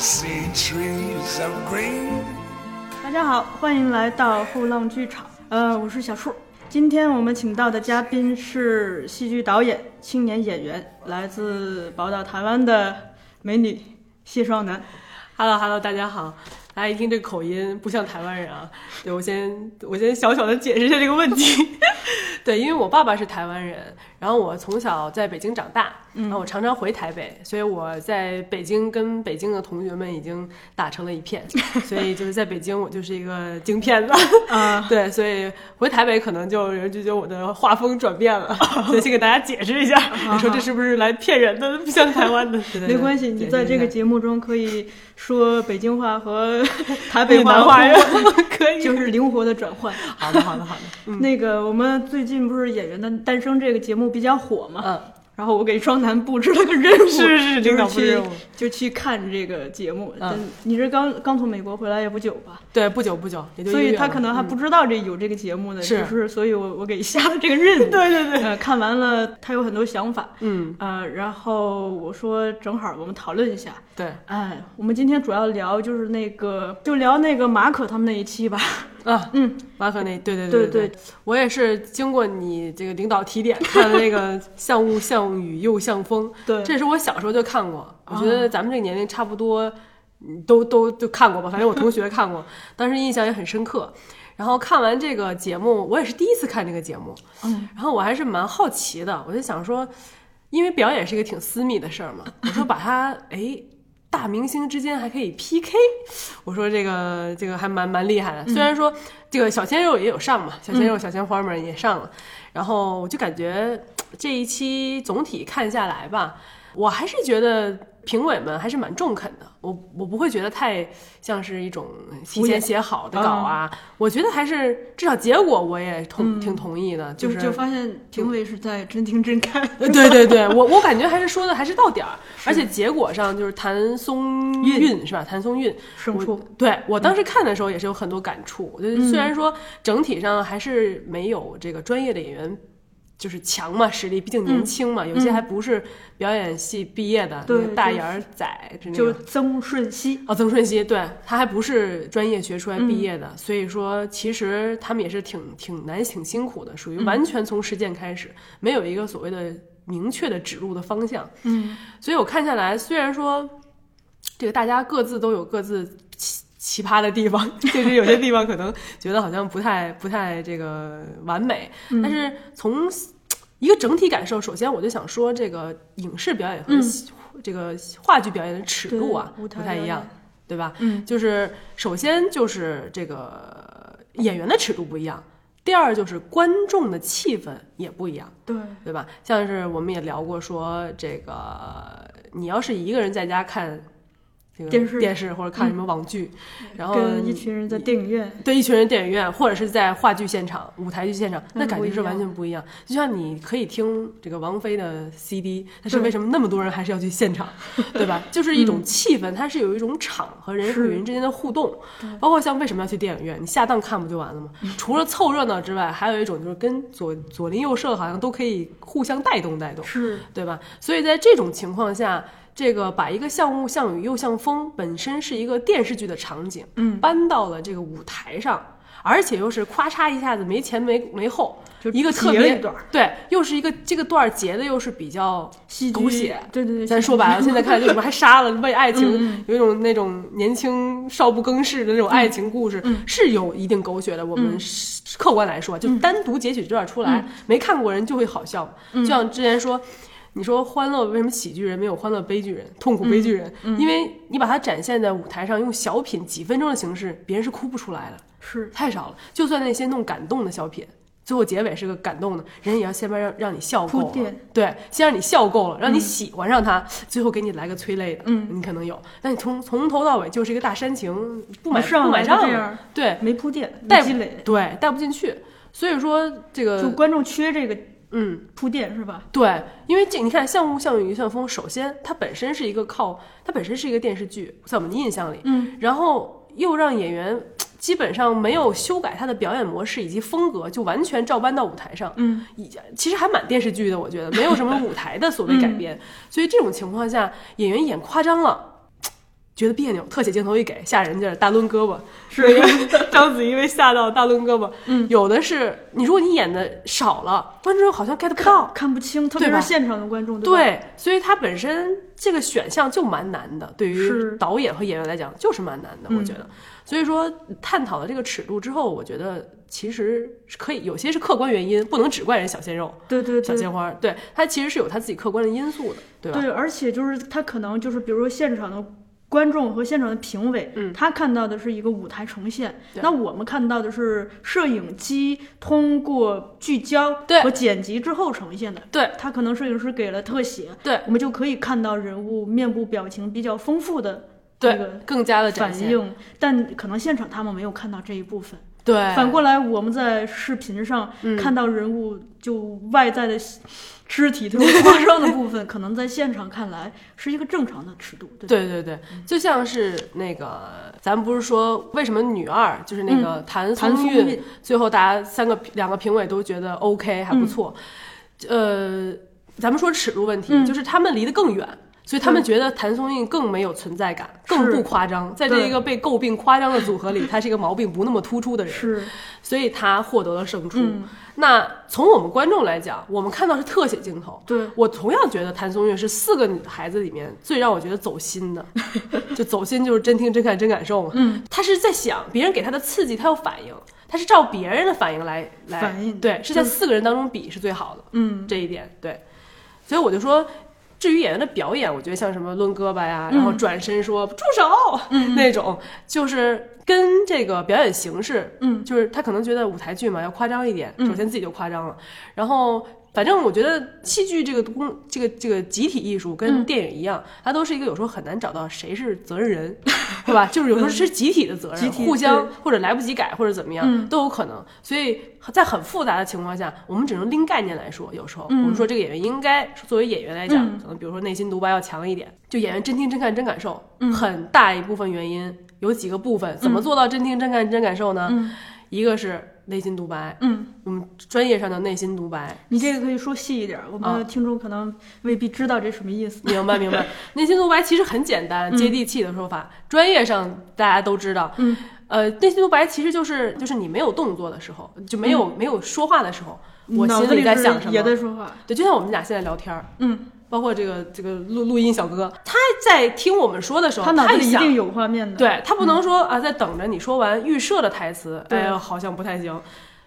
see trees of green. 大家好，欢迎来到后浪剧场。呃，我是小树。今天我们请到的嘉宾是戏剧导演、青年演员，来自宝岛台湾的美女谢双楠。Hello Hello，大家好。大家一听这个口音不像台湾人啊，对我先我先小小的解释一下这个问题。对，因为我爸爸是台湾人，然后我从小在北京长大，然后我常常回台北，所以我在北京跟北京的同学们已经打成了一片，所以就是在北京我就是一个京片子啊。对，所以回台北可能就有人就觉得我的画风转变了，所以先给大家解释一下，你说这是不是来骗人的，不像台湾的？没关系，你在这个节目中可以说北京话和台北闽话南话可以，就是灵活的转换。好的好的好的，那个，我们最近不是《演员的诞生》这个节目比较火嘛？嗯。然后我给双楠布置了个任务，是是就是就去看这个节目。嗯你是刚刚从美国回来也不久吧？对，不久不久，也就所以他可能还不知道这有这个节目呢，是就是所以我我给下了这个任务。对对对，呃，看完了他有很多想法，嗯，呃，然后我说正好我们讨论一下。对哎，我们今天主要聊就是那个，就聊那个马可他们那一期吧。啊，嗯，马可那，对对对对。对，我也是经过你这个领导提点，看了那个像雾像雨又像风，对。这是我小时候就看过，我觉得咱们这个年龄差不多，嗯都都就看过吧，反正我同 学看过，当时印象也很深刻。然后看完这个节目，我也是第一次看这个节目，嗯，然后我还是蛮好奇的，我就想说，因为表演是一个挺私密的事儿嘛，我说把它哎。大明星之间还可以 PK，我说这个这个还蛮蛮厉害的。虽然说这个小鲜肉也有上嘛，小鲜肉、小鲜花们也上了，然后我就感觉这一期总体看下来吧，我还是觉得评委们还是蛮中肯的。我我不会觉得太像是一种提前写好的稿啊，我觉得还是至少结果我也同、挺同意的，就是就发现评委是在真听真看。呃 对对对，我 我感觉还是说的还是到点儿，而且结果上就是谭松韵是吧？谭松韵我胜出对我当时看的时候也是有很多感触。我觉得虽然说整体上还是没有这个专业的演员。就是强嘛，实力毕竟年轻嘛，有些还不是表演系毕业的，大眼儿仔是那就个曾舜晞，哦，曾舜晞，对他还不是专业学出来毕业的，嗯所以说其实他们也是挺挺难、挺辛苦的，嗯属于完全从实践开始，没有一个所谓的明确的指路的方向。嗯，所以我看下来，虽然说这个大家各自都有各自奇奇葩的地方，就是有些地方可能觉得好像不太 不太这个完美，嗯但是从一个整体感受，首先我就想说，这个影视表演和这个话剧表演的尺度啊不太一样，对吧？嗯，就是首先就是这个演员的尺度不一样，第二就是观众的气氛也不一样。对，对吧？像是我们也聊过说，这个你要是一个人在家看这个电视电视或者看什么网剧，然后跟一群人在电影院，对一群人电影院或者是在话剧现场、舞台剧现场，那那感觉是完全不一样。就像你可以听这个王菲的 CD，但是为什么那么多人还是要去现场，对吧？就是一种气氛，它是有一种场和人与人之间的互动，包括像为什么要去电影院，你下档看不就完了吗？除了凑热闹之外，还有一种就是跟左左邻右舍好像都可以互相带动带动。是对吧？所以在这种情况下，这个把一个像雾像雨又像风本身是一个电视剧的场景，嗯搬到了这个舞台上，而且又是咔嚓一下子没前没没后，就一个特别对，又是一个这个段儿截的又是比较狗血。对对对，咱说白了，现在看就什么还杀了，为爱嗯情有一种那种年轻少不更事的那种爱情故事，嗯是有一定狗血的。我们是客观来说，就单独截取这段出来，没看过人就会好笑。嗯就像之前说，你说欢乐为什么喜剧人没有欢乐悲剧人，痛苦悲剧人？嗯因为你把它展现在舞台上，用小品几分钟的形式，别人是哭不出来的，是太少了。就算那些弄感动的小品。最后结尾是个感动的，人也要先让让你笑够了，对，先让你笑够了，让你喜欢上他，最后给你来个催泪的，嗯你可能有，但你从从头到尾就是一个大煽情，不买上不买账对，没铺垫，没带积累，对，带不进去，所以说这个就，观众缺这个嗯，铺垫是吧？对，因为这你看，像雾像雨像风，首先它本身是一个靠，它本身是一个电视剧，在我们的印象里，嗯，然后又让演员基本上没有修改他的表演模式以及风格，就完全照搬到舞台上，嗯，其实还蛮电视剧的，我觉得没有什么舞台的所谓改编，所以这种情况下，演员演夸张了。觉得别扭，特写镜头一给吓人劲儿，大抡胳膊，是那个章子怡被吓到大抡胳膊。嗯，有的是你如果你演的少了，观众好像 get 不到。看不清，特别是现场的观众，对？对，所以它本身这个选项就蛮难的，对于导演和演员来讲就是蛮难的，我觉得。所以说探讨了这个尺度之后，我觉得其实是可以有些是客观原因，不能只怪人小鲜肉、对对对小鲜花，对他其实是有他自己客观的因素的，对吧？对，而且就是他可能就是比如说现场的。观众和现场的评委，嗯他看到的是一个舞台呈现，那我们看到的是摄影机通过聚焦对和剪辑之后呈现的。对他可能摄影师给了特写，对我们就可以看到人物面部表情比较丰富的这对个，更加的。反应，但可能现场他们没有看到这一部分。对，反过来，我们在视频上嗯。看到人物就外在的肢体特别夸张的部分，可能在现场看来是一个正常的尺度，对？对对对，就像是那个，咱们不是说为什么女二就是那个谭松韵，韵最后大家三个两个评委都觉得 OK 还不错，呃，咱们说尺度问题，嗯。就是他们离得更远。所以他们觉得谭松韵更没有存在感，更不夸张。在这一个被诟病夸张的组合里，他是一个毛病不那么突出的人，是，所以他获得了胜出。嗯。那从我们观众来讲，我们看到是特写镜头，对，我同样觉得谭松韵是四个女孩子里面最让我觉得走心的，就走心就是真听真看真感受嘛。嗯，她是在想别人给她的刺激，她有反应，她是照别人的反应来来反应。对，是在四个人当中比是最好的，嗯，这一点对。所以我就说。至于演员的表演，我觉得像什么抡胳膊呀，然后转身说住手，那种就是跟这个表演形式，嗯，就是他可能觉得舞台剧嘛要夸张一点，首先自己就夸张了，然后反正我觉得戏剧这个工，这个这个集体艺术跟电影一样，它都是一个有时候很难找到谁是责任人，对吧？就是有时候是集体的责任，互相或者来不及改或者怎么样、嗯。都有可能。所以在很复杂的情况下，我们只能拎概念来说，有时候、嗯。我们说这个演员应该作为演员来讲，嗯。可能比如说内心独白要强一点，就演员真听真看真感受，嗯。很大一部分原因有几个部分，怎么做到真听真看真感受呢？嗯。一个是内心独白，嗯，我们专业上的内心独白，你这个可以说细一点，我们啊的听众可能未必知道这什么意思。明白明白。内心独白其实很简单、接地气的说法，专业上大家都知道。嗯，呃，内心独白其实就是就是你没有动作的时候，就没有、没有说话的时候，我心里在想什么？也在说话。对，就像我们俩现在聊天儿，嗯，包括这个这个录录音小哥，他在听我们说的时候，他脑子里一定有画面的。对他不能说、啊，在等着你说完预设的台词，对哎呀，好像不太行。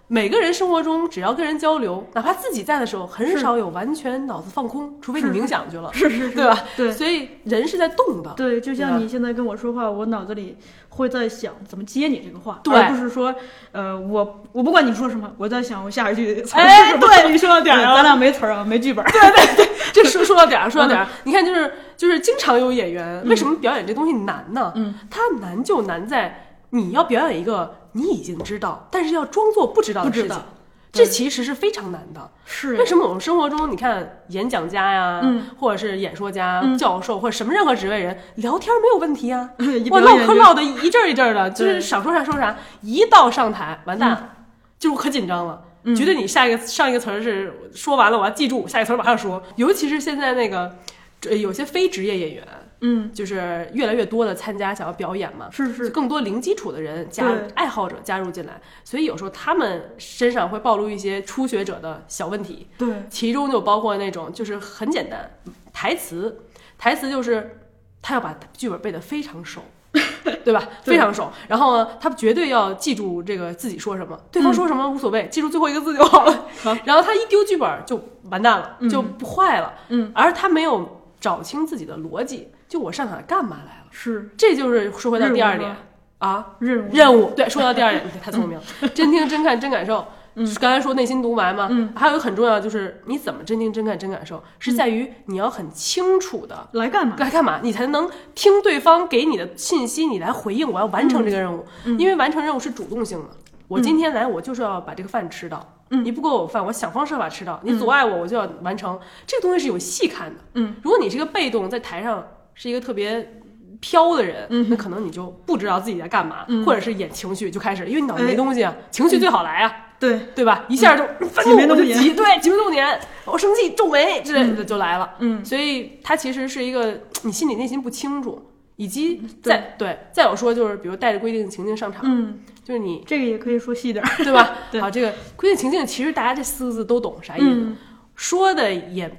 每个人生活中，只要跟人交流，哪怕自己在的时候，很少有完全脑子放空，除非你冥想去了，是是是，对吧？对。所以人是在动的，对，就像你现在跟我说话，我脑子里会在想怎么接你这个话，对。而不是说，呃，我我不管你说什么，我在想我下一句词儿 哎是什么。对。你说到点儿上了咱俩没词儿啊，没剧本。对对对这说 说到点儿，说到点儿，你看，就是就是经常有演员，为什么表演这东西难呢？嗯，它难就难在你要表演一个你已经知道，但是要装作不知道的事情不知道，这其实是非常难的。是。为什么我们生活中，你看演讲家呀，嗯。或者是演说家、嗯。教授或者什么任何职位人，聊天没有问题啊，一我唠嗑唠的一阵儿一阵儿的，就是想说啥说啥，一到上台完蛋，就可紧张了。嗯。觉得你下一个上一个词儿是说完了，我要记住，下一个词儿马上说。尤其是现在那个，呃有些非职业演员，嗯，就是越来越多的参加想要表演嘛，是是，更多零基础的人加对。爱好者加入进来，所以有时候他们身上会暴露一些初学者的小问题，对，其中就包括那种就是很简单台词，台词就是他要把剧本背得非常熟。对吧？非常熟。然后呢，他绝对要记住这个自己说什么，对方说什么无所谓，记住最后一个字就好了。然后他一丢剧本就完蛋了，嗯。就不坏了。嗯，而他没有找清自己的逻辑，就我上场干嘛来了？是这就是说回到第二点啊，任务任务。对，说到第二点，你 太聪明了，真听真看真感受。嗯刚才说内心独白嘛，嗯还有一个很重要就是你怎么真听真看真感受，是在于你要很清楚的来干嘛？来干嘛，你才能听对方给你的信息，你来回应。我要完成这个任务，嗯因为完成任务是主动性的。我今天来，我就是要把这个饭吃到。嗯你不给我饭，我想方设法吃到。你阻碍我，我就要完成。这个东西是有戏看的。嗯，如果你是个被动，在台上是一个特别飘的人，那可能你就不知道自己在干嘛，嗯或者是演情绪就开始，因为你脑子哎没东西啊，情绪最好来啊。对，对吧？一下就愤挤怒，我就急，对，挤眉弄眼，我生气，皱眉之类的就来了。嗯所以他其实是一个你心里内心不清楚，以及再对再有说就是比如带着规定情境上场，嗯，就是你这个也可以说细点儿。对吧？对好，这个规定情境其实大家这四个字都懂啥意思，嗯说的也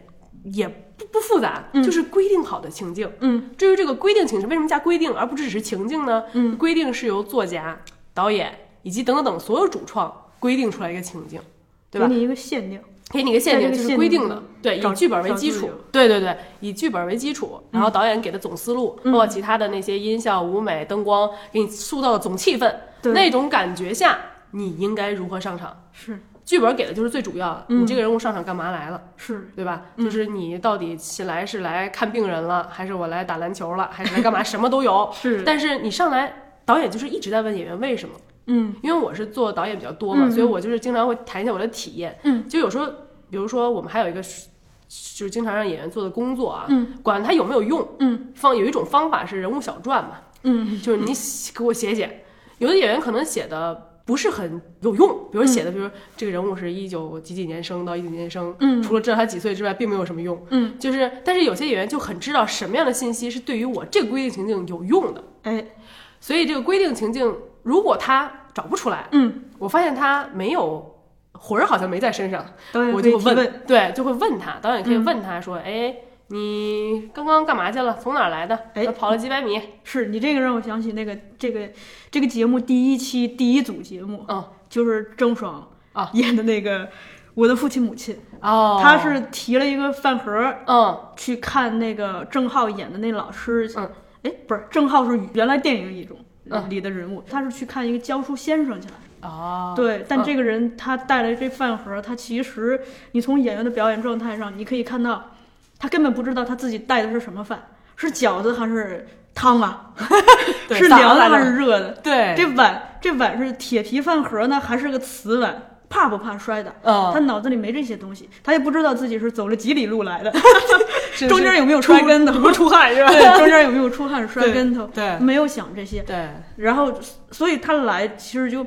也不不复杂，就是规定好的情境。嗯至于这个规定情境，为什么加规定而不只是情境呢？嗯规定是由作家、导演以及等等等所有主创规定出来一个情境，对吧给？你一个限定。给你一个限定，就是规定的，对，以剧本为基础对对对，以剧本为基础，然后导演给的总思路，嗯包括其他的那些音效、舞美、灯光，给你塑造的总气氛，那种感觉下，你应该如何上场？是剧本给的就是最主要的，嗯你这个人物上场干嘛来了，是，对吧？就是你到底起来是来看病人了，还是我来打篮球了，还是来干嘛？什么都有。是但是你上来，导演就是一直在问演员为什么。嗯因为我是做导演比较多嘛，嗯所以我就是经常会谈一下我的体验。嗯，就有时候，比如说我们还有一个，就是经常让演员做的工作啊，嗯，管他有没有用，嗯方有一种方法是人物小传嘛，嗯就是你给我写写，有的演员可能写的。不是很有用，比如写的，比如这个人物是一九几几年生到一几年生，嗯。除了知道他几岁之外，并没有什么用。嗯，就是，但是有些演员就很知道什么样的信息是对于我这个规定情境有用的，哎。所以这个规定情境，如果他找不出来，嗯，我发现他没有魂儿，好像没在身上，我就会问。对，就会问他，导演可以嗯。问他说，哎，你刚刚干嘛去了？从哪儿来的？哎。跑了几百米？是你这个让我想起那个这个这个节目第一期第一组节目，嗯，就是郑爽啊演的那个《我的父亲母亲》，哦，他是提了一个饭盒嗯去看那个郑浩演的那老师，嗯，哎，不是郑浩是原来电影里中嗯。里的人物，他是去看一个教书先生去了。哦，对，但嗯。这个人他带来这饭盒，他其实你从演员的表演状态上，你可以看到，他根本不知道他自己带的是什么饭，是饺子还是汤啊？对是凉的还是热的？对，这碗这碗是铁皮饭盒呢，还是个瓷碗？怕不怕摔的？他嗯，脑子里没这些东西，他也不知道自己是走了几里路来的，是中间有没有摔跟头？有没有出汗是吧？对，中间有没有出汗摔跟头？对没有想这些。对，然后，所以他来其实就，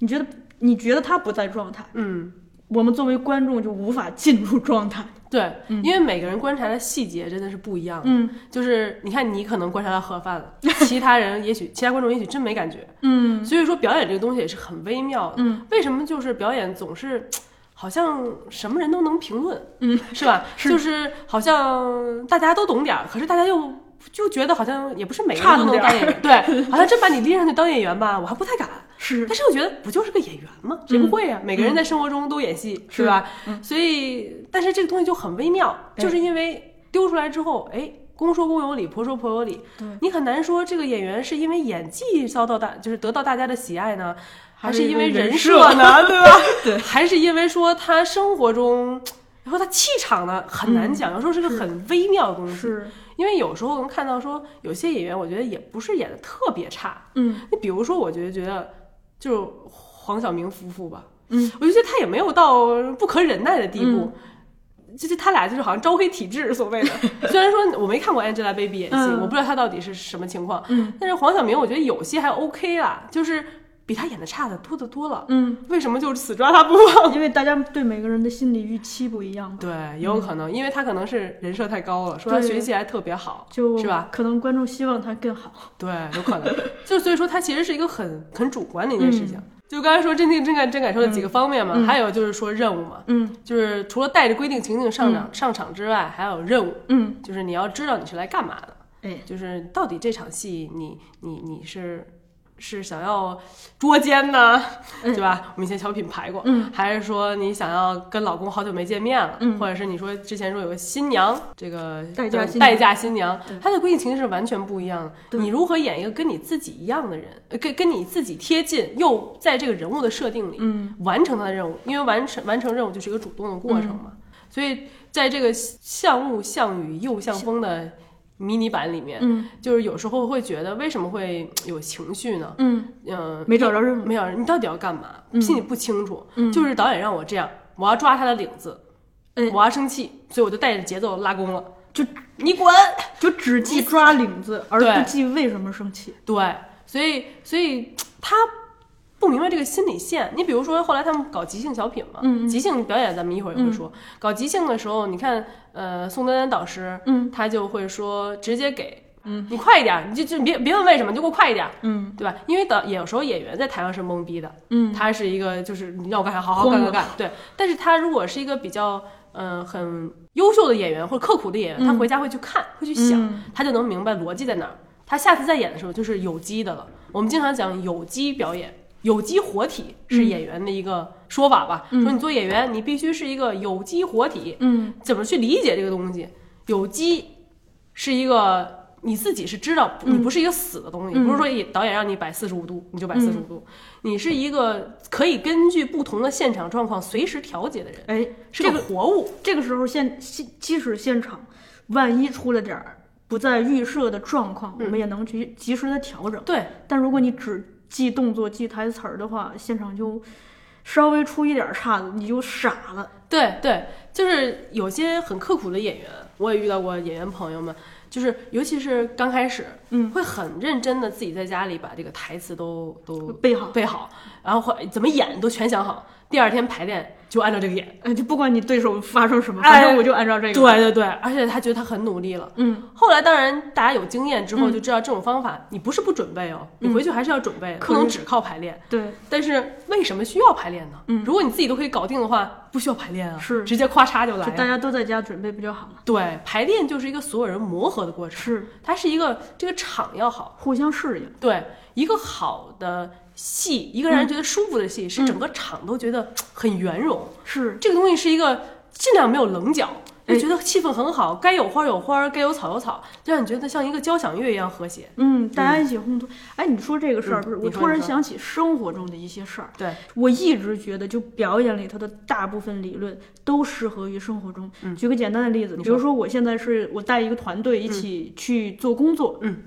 你觉得你觉得他不在状态，嗯。我们作为观众就无法进入状态。对，因为每个人观察的细节真的是不一样的。嗯就是你看，你可能观察到盒饭了，其他人也许其他观众也许真没感觉。嗯所以说，表演这个东西也是很微妙的。嗯，为什么就是表演总是好像什么人都能评论？嗯，是吧？是就是好像大家都懂点儿，可是大家又就觉得好像也不是每个人都能当演员。对，好像真把你拎上去当演员吧，我还不太敢。是但是我觉得不就是个演员吗？谁不会啊？每个人在生活中都演戏，是是吧？嗯所以，但是这个东西就很微妙，哎就是因为丢出来之后，哎，公说公有理，婆说婆有理，对你很难说这个演员是因为演技遭到大，就是得到大家的喜爱呢，还是因为人设呢？对吧？对还是因为说他生活中。然后他气场呢很难讲，有时候是个很微妙的东西。因为有时候能看到说有些演员，我觉得也不是演的特别差，嗯你比如说，我觉得觉得就是黄晓明夫妇吧，嗯，我就觉得他也没有到不可忍耐的地步。就是他俩就是好像招黑体质，所谓的。虽然说我没看过 Angelababy 演戏，嗯我不知道她到底是什么情况，嗯但是黄晓明我觉得有些还 OK 啦，就是比他演的差的多得多了。嗯，为什么就死抓他不放？因为大家对每个人的心理预期不一样吧，对，也有可能，因为他可能是人设太高了，说他学习还特别好，就是吧？可能观众希望他更好。对，有可能。就所以说，他其实是一个很很主观的一件事情。就刚才说真定真感真感受的几个方面嘛，嗯还有就是说任务嘛，嗯就是除了带着规定情境上场、上场之外，还有任务，嗯，就是你要知道你是来干嘛的，哎，就是到底这场戏你你你是是想要捉奸呢，对吧？我们以前小品排过，嗯，还是说你想要跟老公好久没见面了，嗯。或者是你说之前说有个新娘，这个代嫁新娘。待嫁新娘，她的规定情境是完全不一样的。你如何演一个跟你自己一样的人，呃跟跟你自己贴近，又在这个人物的设定里，嗯。完成他的任务，因为完成完成任务就是一个主动的过程嘛。所以在这个像雾像雨又像风的迷你版里面，嗯就是有时候会觉得为什么会有情绪呢？嗯，嗯、没找着任务。没有，你到底要干嘛？心里不清楚。嗯就是导演让我这样，我要抓他的领子，哎我要生气，所以我就带着节奏拉弓了。就你滚！就只记抓领子，而不记为什么生气。对，所以所以他不明白这个心理线。你比如说，后来他们搞即兴小品嘛，嗯嗯即兴表演咱们一会儿也会说。搞即兴的时候，你看，呃，宋丹丹导师，嗯他就会说直接给嗯，你快一点，你就就别别问为什么，你就给我快一点，嗯对吧？因为导有时候演员在台上是懵逼的，嗯，他是一个就是你让我干啥，好好干干干，对。但是他如果是一个比较嗯、呃很优秀的演员或者刻苦的演员，他嗯回家会去看，会去想，嗯他就能明白逻辑在哪儿。他下次再演的时候就是有机的了。我们经常讲有机表演，有机活体是嗯演员的一个说法吧？说你做演员，你必须是一个有机活体。嗯怎么去理解这个东西？有机是一个你自己是知道，你不是一个死的东西，嗯不是说导演让你摆四十五度你就摆四十五度，你是一个可以根据不同的现场状况随时调节的人，哎，是个这个活物。这个时候现现即使现场万一出了点儿不在预设的状况，我们也能去及时的调整。对，但如果你只记动作、记台词儿的话，现场就稍微出一点儿岔子，你就傻了。对对，就是有些很刻苦的演员，我也遇到过演员朋友们，就是尤其是刚开始，嗯，会很认真的自己在家里把这个台词都都背好，背好，然后会怎么演都全想好，第二天排练就按照这个演。呃，就不管你对手发生什么，哎反正我就按照这个。对对对，而且他觉得他很努力了。嗯，后来当然大家有经验之后就知道这种方法，你不是不准备哦，你回去还是要准备，不能只靠排练。对，但是为什么需要排练呢？嗯如果你自己都可以搞定的话，不需要排练啊，是直接咔嚓就来就大。家都在家准备不就好了？对，排练就是一个所有人磨合的过程，是它是一个这个场要好，互相适应。对一个好的戏，一个让人觉得舒服的戏，是嗯整个场都觉得很圆融。是，这个东西是一个尽量没有棱角，哎。就觉得气氛很好，该有花有花，该有草有草，就让你觉得像一个交响乐一样和谐。嗯，大家一起烘托。哎，你说这个事儿，嗯不是我突然想起生活中的一些事儿。对，我一直觉得，就表演里头的大部分理论都适合于生活中。举个简单的例子，比如说我现在是我带一个团队一起去做工作，嗯，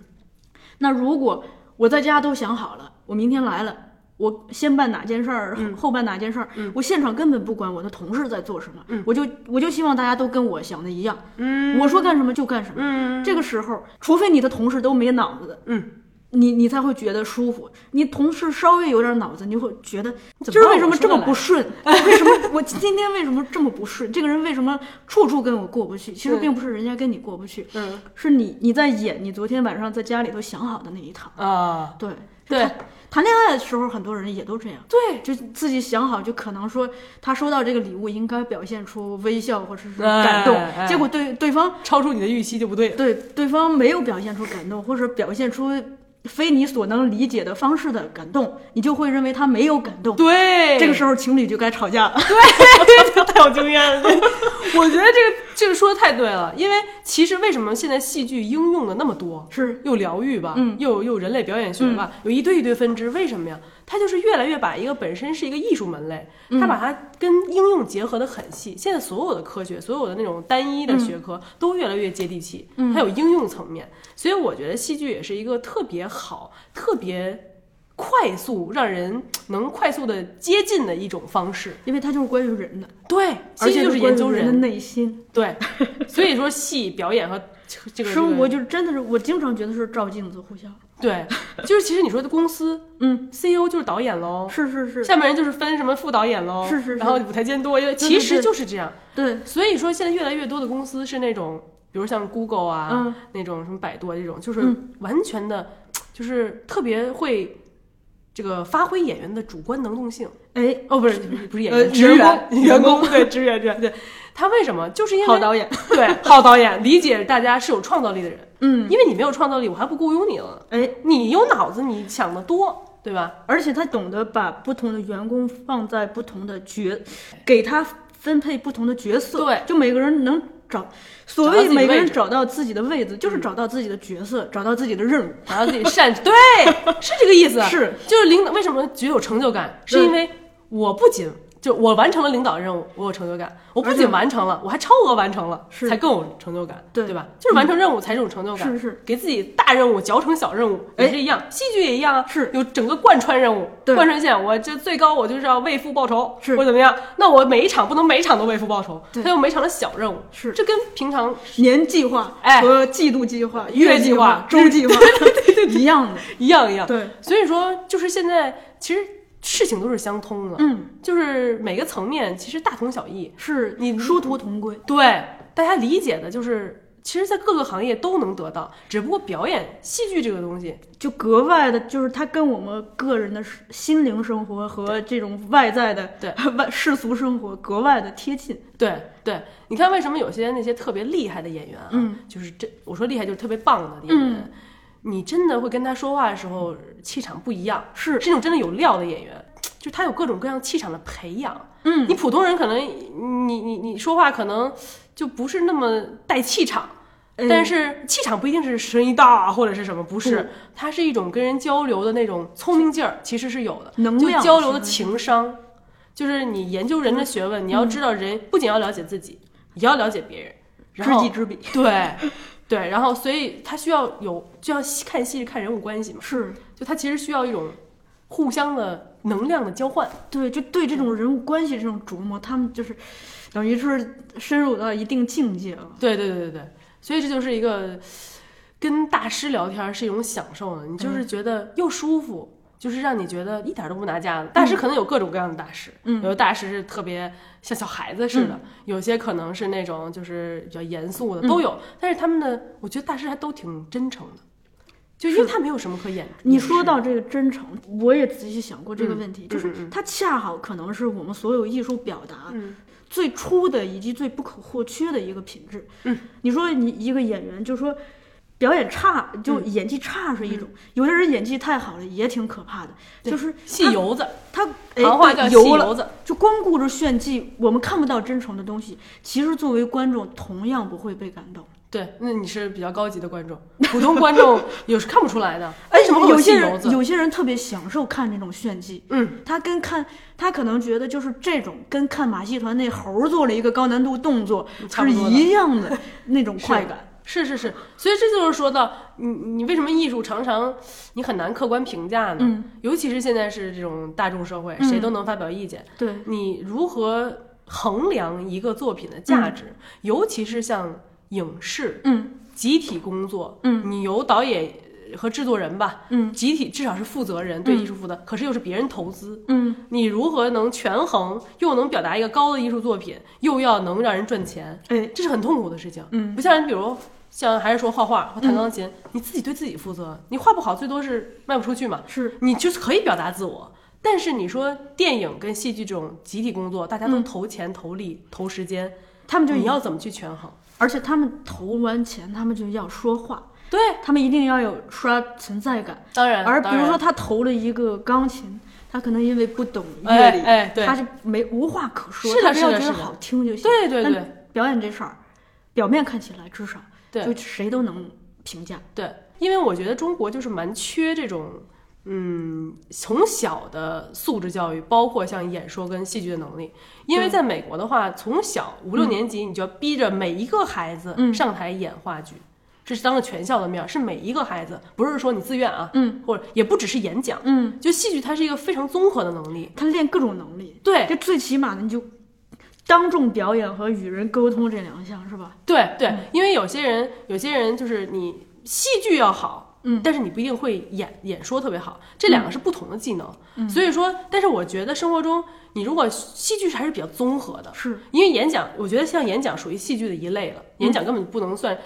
那如果我在家都想好了，我明天来了。我先办哪件事儿，嗯后办哪件事儿，我现场根本不管我的同事在做什么，嗯我就我就希望大家都跟我想的一样，嗯我说干什么就干什么。嗯这个时候，除非你的同事都没脑子的，嗯，你你才会觉得舒服。你同事稍微有点脑子，你就会觉得今儿为什么这么不顺？为什么我今天为什么这么不顺？这个人为什么处处跟我过不去？其实并不是人家跟你过不去，嗯是你你在演你昨天晚上在家里头想好的那一套。啊，对对谈谈恋爱的时候，很多人也都这样。对，就自己想好，就可能说他收到这个礼物应该表现出微笑或者是感动，哎哎结果对对方超出你的预期就不对了。对对方没有表现出感动，或者表现出非你所能理解的方式的感动，你就会认为他没有感动。对，这个时候情侣就该吵架了。对太有经验了。对 我觉得这个这个说的太对了，因为其实为什么现在戏剧应用的那么多，是又疗愈吧，嗯又又人类表演学吧，有一堆一堆分支，为什么呀？它就是越来越把一个本身是一个艺术门类，它把它跟应用结合的很细。现在所有的科学，所有的那种单一的学科、都越来越接地气，它有应用层面。所以我觉得戏剧也是一个特别好、特别快速让人能快速的接近的一种方式。因为它就是关于人的，对，而且戏剧就是研究人的内心。对，所以说戏表演和这个生活就是真的是，我经常觉得是照镜子互相。对，就是其实你说的公司嗯，CEO 就是导演喽，是是是，下面人就是分什么副导演喽，是是是然后舞台监督，因为其实就是这样。对，所以说现在越来越多的公司是那种，比如像 Google 啊，嗯那种什么百度啊这种，就是嗯完全的，就是特别会。这个发挥演员的主观能动性哎，哦，不是不是演呃员，职员员工员工对职员职员对，他为什么？就是因为好导演，对，好导演，理解大家是有创造力的人，嗯，因为你没有创造力，我还不雇佣你了。哎，你有脑子，你想的多，对吧？而且他懂得把不同的员工放在不同的角，给他分配不同的角色，对就每个人能找，所谓每个人找到自己的位置，就是找到自己的角色，找到自己的任务。找到自己擅，对，是这个意思。是，就是领导为什么觉得有成就感，是因为我不仅就我完成了领导任务，我有成就感，我不仅完成了，我还超额完成了，才更有成就感，对。对吧？就是完成任务才是种成就感，是是。给自己大任务嚼成小任务哎也是一样，戏剧也一样啊，是。有整个贯穿任务，对。贯穿线，我这最高我就是要为父报仇，是。或者怎么样？那我每一场不能每一场都为父报仇，对。他有每场的小任务，是。这跟平常年计划哎。和季度计划、月计计划周计划一样的。一样一样。对，所以说，就是现在其实事情都是相通的，嗯，就是每个层面其实大同小异。是你殊途同归。对，大家理解的就是其实，在各个行业都能得到，只不过表演戏剧这个东西，就格外的，就是它跟我们个人的心灵生活和这种外在的对。外世俗生活格外的贴近。对对，你看为什么有些那些特别厉害的演员啊，嗯。就是这我说厉害就是特别棒的演员，你真的会跟他说话的时候气场不一样，是。是那种真的有料的演员，就他有各种各样气场的培养。嗯。你普通人可能你你你说话可能就不是那么带气场。哎但是气场不一定是声音大或者是什么，不是。不，它是一种跟人交流的那种聪明劲儿，其实是有的，就交流的情商，就是你研究人的学问，你要知道人不仅要了解自己，也要了解别人，然后知己知彼。对对，然后所以他需要有，就像看戏是看人物关系嘛，是就他其实需要一种互相的能量的交换。对，就对这种人物关系这种琢磨，他们就是等于是深入到一定境界了。对对对对对，所以这就是一个跟大师聊天是一种享受呢，你就是觉得又舒服。就是让你觉得一点都不拿架子。大师可能有各种各样的大师，嗯有的大师是特别像小孩子似的，有些可能是那种就是比较严肃的，都有。但是他们的，我觉得大师还都挺真诚的，就因为他没有什么可演。的说到这个真诚，我也仔细想过这个问题，嗯就是它恰好可能是我们所有艺术表达嗯最初的以及最不可或缺的一个品质。嗯，你说你一个演员，就说表演差，嗯就演技差是一种；有的人演技太好了，也挺可怕的。就是戏油子，他哎行话叫戏对油子。就光顾着炫技，我们看不到真诚的东西。其实作为观众，同样不会被感动。对，那你是比较高级的观众，普通观众 有时看不出来的。哎为什么会有些人戏油子？有些人特别享受看这种炫技，嗯，他跟看他可能觉得就是这种跟看马戏团那猴儿做了一个高难度动作是一样的那种快感。是是是，所以这就是说到你你为什么艺术常常你很难客观评价呢？嗯尤其是现在是这种大众社会，嗯谁都能发表意见，对，你如何衡量一个作品的价值？尤其是像影视嗯集体工作，嗯你由导演和制作人吧，嗯集体至少是负责人对艺术负责，可是又是别人投资，嗯，你如何能权衡，又能表达一个高的艺术作品，又要能让人赚钱？哎，这是很痛苦的事情。嗯不像你比如像还是说画画或弹钢琴，你自己对自己负责，你画不好最多是卖不出去嘛，是你就是可以表达自我。但是你说电影跟戏剧这种集体工作，大家都嗯投钱、投力、投时间，他们就你要怎么去权衡？而且他们投完钱，他们就要说话，对，他们一定要有刷存在感。当然，而比如说他投了一个钢琴，他可能因为不懂乐哎理，哎对他就没无话可说，是的他只要是的是的觉得好听就行。对对对表演这事儿，表面看起来至少对就谁都能评价。对，因为我觉得中国就是蛮缺这种，嗯，从小的素质教育，包括像演说跟戏剧的能力。因为在美国的话，从小五六年级你就要逼着每一个孩子嗯上台演话剧，这是当着全校的面儿，是每一个孩子，不是说你自愿啊，嗯或者也不只是演讲，嗯，就戏剧它是一个非常综合的能力。他练各种能力，对这最起码的你就当众表演和与人沟通这两项是吧？对对，嗯因为有些人有些人就是你戏剧要好，嗯但是你不一定会演演说特别好，这两个是不同的技能。嗯所以说，但是我觉得生活中你如果戏剧还是比较综合的，是，因为演讲，我觉得像演讲属于戏剧的一类了，嗯演讲根本不能算。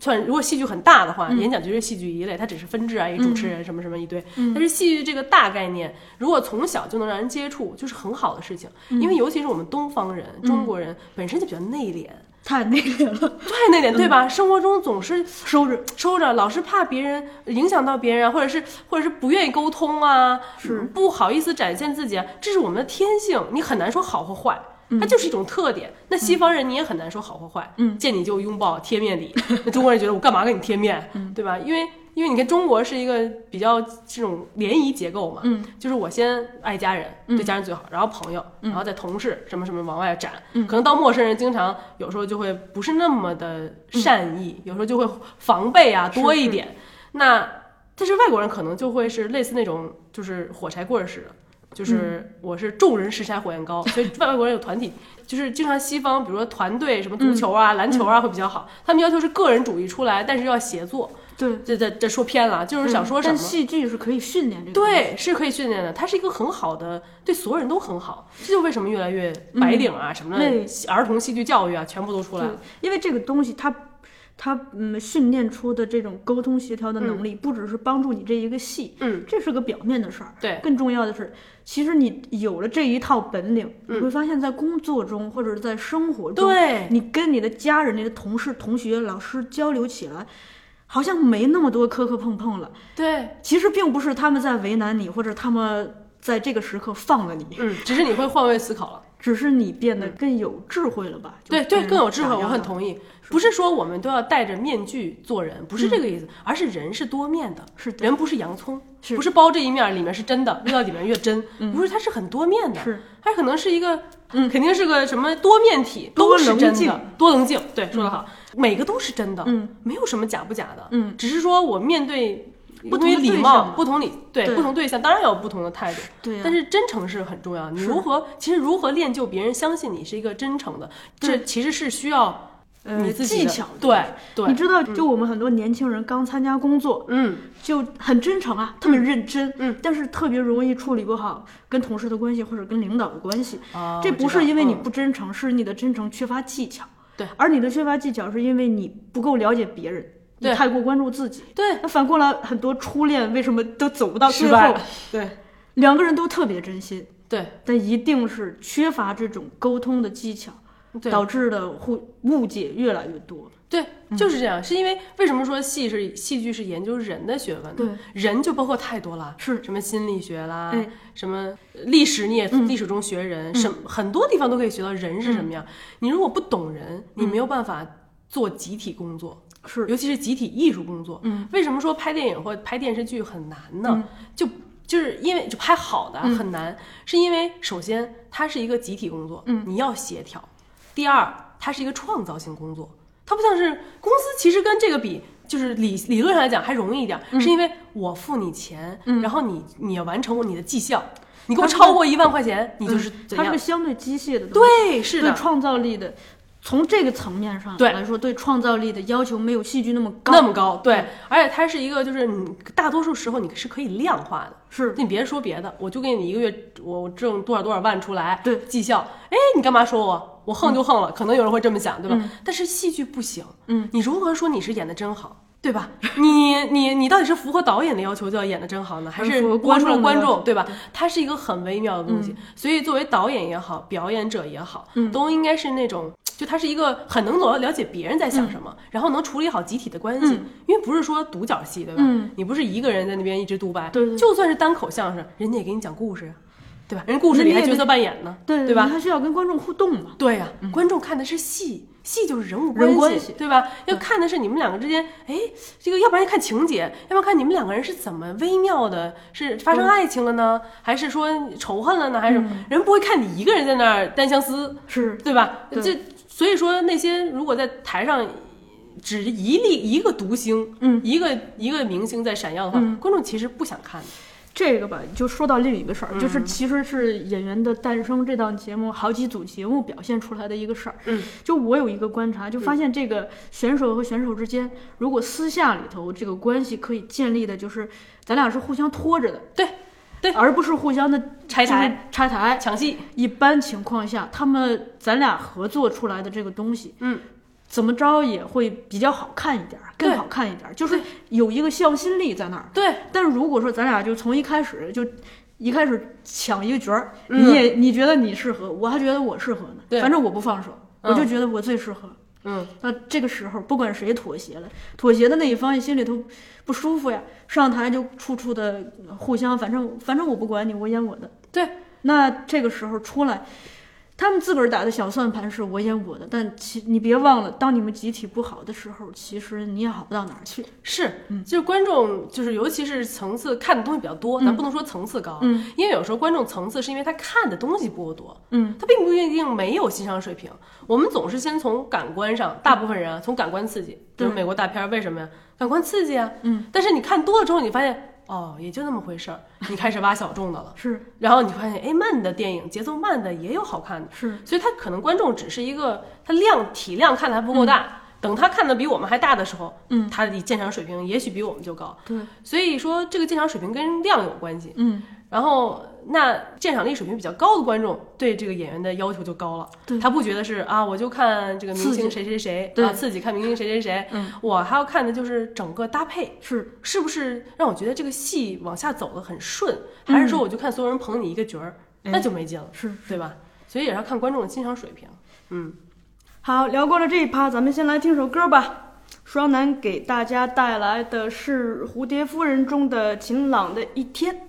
算如果戏剧很大的话，演讲就是戏剧一类，它只是分支啊，一主持人什么什么一堆。嗯但是戏剧这个大概念，如果从小就能让人接触，就是很好的事情。嗯因为尤其是我们东方人、中国人本身就比较内敛，太内敛了，太内敛，对吧？生活中总是收着。收着，老是怕别人影响到别人啊，或者是或者是不愿意沟通啊，是不好意思展现自己啊，这是我们的天性，你很难说好或坏。它就是一种特点。那西方人你也很难说好或坏，嗯见你就拥抱贴面礼。那中国人觉得我干嘛跟你贴面，嗯对吧？因为因为你看中国是一个比较这种联谊结构嘛，嗯就是我先爱家人，嗯对家人最好，然后朋友，然后再同事，什么什么往外展。嗯可能到陌生人，经常有时候就会不是那么的善意，有时候就会防备啊多一点。那但是外国人可能就会是类似那种就是火柴棍儿似的。就是我是众人拾柴火焰高，所以外国人有团体，就是经常西方，比如说团队什么足球啊、篮球啊会比较好，他们要求是个人主义出来，但是要协作。对，这这这说偏了，就是想说什么？但戏剧是可以训练这个。对，是可以训练的，它是一个很好的，对所有人都很好。这就为什么越来越白领啊、什么的对儿童戏剧教育啊，全部都出来了。，因为这个东西它它嗯训练出的这种沟通协调的能力，不只是帮助你这一个戏，嗯，这是个表面的事儿。对，更重要的是，其实你有了这一套本领，你会发现在工作中或者是在生活中，对你跟你的家人、你的同事、同学、老师交流起来，好像没那么多磕磕碰碰了。对，其实并不是他们在为难你，或者他们在这个时刻放了你，嗯，只是你会换位思考了。只是你变得更有智慧了吧？就对对，更有智慧，我很同意。不是说我们都要戴着面具做人，不是这个意思，而是人是多面的，是的人不是洋葱，是不是包这一面儿里面是真的，越到里面越真，不是，它是很多面的，是，它可能是一个，嗯，肯定是个什么多面体，多都是真的，多棱镜，对，说得好，每个都是真的，嗯，没有什么假不假的，嗯，只是说我面对。不同礼貌不同礼对对不同对象，当然要有不同的态度。对呀但是真诚是很重要。你如何其实如何练就别人相信你是一个真诚的，这其实是需要呃技巧对对，你知道，就我们很多年轻人刚参加工作，嗯就很真诚啊，特别认真，嗯，但是特别容易处理不好跟同事的关系或者跟领导的关系。啊这不是因为你嗯不真诚，是你的真诚缺乏技巧。对，而你的缺乏技巧是因为你不够了解别人，你对太过关注自己。对那反过来，很多初恋为什么都走不到最后对 两个人都特别真心，对但一定是缺乏这种沟通的技巧，对导致的互误解越来越多。对，就是这样。是因为为什么说戏是戏剧是研究人的学问呢？对，人就包括太多了，是什么心理学啦，哎什么历史你也历史中学人，什很多地方都可以学到人是什么样。你如果不懂人，你没有办法做集体工作。是尤其是集体艺术工作。嗯，为什么说拍电影或拍电视剧很难呢？就就是因为就拍好的嗯很难，是因为首先它是一个集体工作，嗯你要协调；第二，它是一个创造性工作，它不像是公司，其实跟这个比。就是理理论上来讲还容易一点，嗯是因为我付你钱，然后你你要完成你的绩效，你给我超过一万块钱，你就是它是个？相对机械的东西。对，是的，对创造力的，从这个层面上对来说，对创造力的要求没有戏剧那么高。那么高，对，而且它是一个，就是你大多数时候你是可以量化的，是你别说别的，我就给你一个月我我挣多少多少万出来，对绩效，哎，你干嘛说我？我横就横了，可能有人会这么想，对吧？但是戏剧不行，嗯，你如何说你是演的真好？对吧？你你你到底是符合导演的要求就要演的真好呢，还是观观众观众对吧？它是一个很微妙的东西，所以作为导演也好，表演者也好，都应该是那种。就他是一个很能了了解别人在想什么，然后能处理好集体的关系，因为不是说独角戏，对吧？嗯你不是一个人在那边一直独白，就算是单口相声，人家也给你讲故事呀，对吧？人故事里还角色扮演呢，对对吧你？还需要跟观众互动嘛？对呀、观众看的是戏，戏就是人物关系，系对吧？要看的是你们两个之间，哎，这个要不然看情节，要不然看你们两个人是怎么微妙的，是发生爱情了呢，还是说仇恨了呢？还是什么人不会看你一个人在那儿单相思，是对吧？对这所以说那些如果在台上。只一粒一个独星，嗯，一个一个明星在闪耀的话，嗯观众其实不想看的。这个吧，就说到另一个事儿，嗯就是其实是《演员的诞生》这档节目好几组节目表现出来的一个事儿。嗯，就我有一个观察，就发现这个选手和选手之间，如果私下里头这个关系可以建立的，就是咱俩是互相拖着的，对，对。而不是互相的拆台、拆台。抢戏，一般情况下，他们咱俩合作出来的这个东西，嗯，怎么着也会比较好看一点儿，更好看一点儿，就是有一个向心力在那儿。对，但如果说咱俩就从一开始就一开始抢一个角儿，嗯。你也你觉得你适合，我还觉得我适合呢，对。反正我不放手，嗯。我就觉得我最适合。嗯，那这个时候，不管谁妥协了，妥协的那一方心里头不舒服呀，上台就处处的互相，反正反正我不管你，我演我的。对，那这个时候出来，他们自个儿打的小算盘是我演我的，但其你别忘了，当你们集体不好的时候，其实你也好不到哪儿去。是，嗯。就是观众，就是尤其是层次看的东西比较多，咱不能说层次高，嗯。因为有时候观众层次是因为他看的东西不够多，嗯，他并不一定没有欣赏水平。我们总是先从感官上，大部分人啊，从感官刺激，就是美国大片儿，为什么呀？感官刺激啊，嗯，但是你看多了之后，你发现哦，也就那么回事儿，你开始挖小众的了，是然后你发现，哎，慢的电影节奏慢的也有好看的，是，所以他可能观众只是一个他量体量看的还不够大，等他看的比我们还大的时候，嗯，他的鉴赏水平也许比我们就高。对，所以说这个鉴赏水平跟量有关系。嗯，然后那鉴赏力水平比较高的观众对这个演员的要求就高了。对他不觉得是啊，我就看这个明星谁谁谁对啊，刺激看明星谁谁谁。嗯，我还要看的就是整个搭配。是是不是让我觉得这个戏往下走的很顺，还是说我就看所有人捧你一个角儿，哎那就没劲了，是。对吧？所以也是要看观众的欣赏水平。嗯，好，聊过了这一趴，咱们先来听首歌吧。双楠给大家带来的是《蝴蝶夫人》中的晴朗的一天。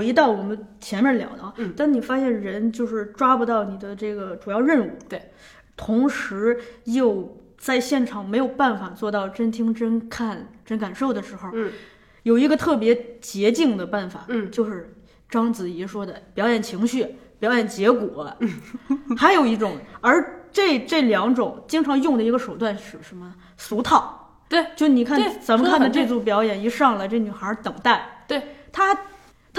回到我们前面聊的啊，嗯。当你发现人就是抓不到你的这个主要任务，对，同时又在现场没有办法做到真听、真看、真感受的时候，嗯，有一个特别捷径的办法，嗯。就是章子怡说的表演情绪、表演结果，嗯。还有一种，而这这两种经常用的一个手段是什么？俗套。对就你看咱们看的这组表演，一上来这女孩等待，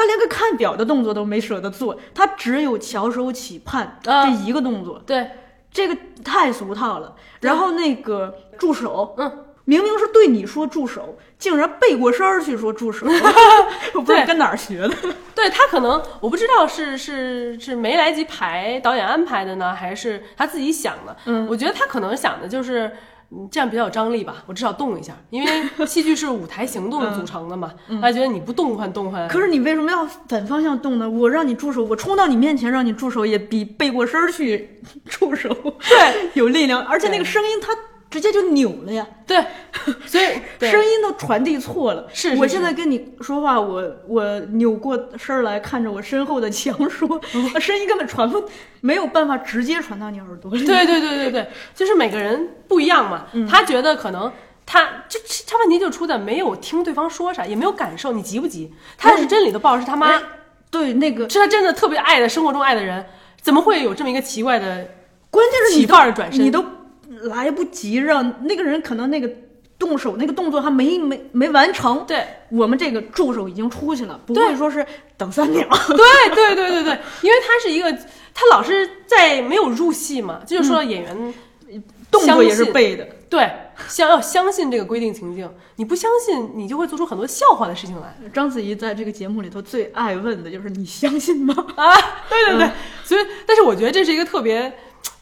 她连个看表的动作都没舍得做，他只有翘首企盼啊这一个动作，对，这个太俗套了。然后那个助手，嗯，明明是对你说助手，竟然背过身儿去说助手，我不知道对跟哪儿学的。对他可能我不知道是是是没来及排导演安排的呢，还是他自己想的。嗯我觉得他可能想的就是。嗯，这样比较有张力吧，我至少动一下，因为 戏剧是舞台行动组成的嘛，他觉得你不动换动换，可是你为什么要反方向动呢？我让你助手，我冲到你面前让你助手，也比背过身去 助手对 有力量，而且那个声音它直接就扭了呀。对，所以 声音都传递错了。是是是我现在跟你说话，我我扭过身儿来看着我身后的墙说，声音根本传不，没有办法直接传到你耳朵里。对对对对对，就是每个人不一样嘛。嗯他觉得可能他这这他问题就出在没有听对方说啥，也没有感受，你急不急？他要是真理的报是他妈，哎对，那个是他真的特别爱的生活中爱的人，怎么会有这么一个奇怪的？关键是你起范儿转身你都来不及让那个人可能那个动手那个动作还没没没完成。对我们这个助手已经出去了，不会说是等三秒。对对对对对，因为他是一个，他老是在没有入戏嘛，这就说到演员动作也是背的。对相要相信这个规定情境，你不相信，你就会做出很多笑话的事情来。章子怡在这个节目里头最爱问的就是你相信吗？啊，对对对，嗯所以，但是我觉得这是一个特别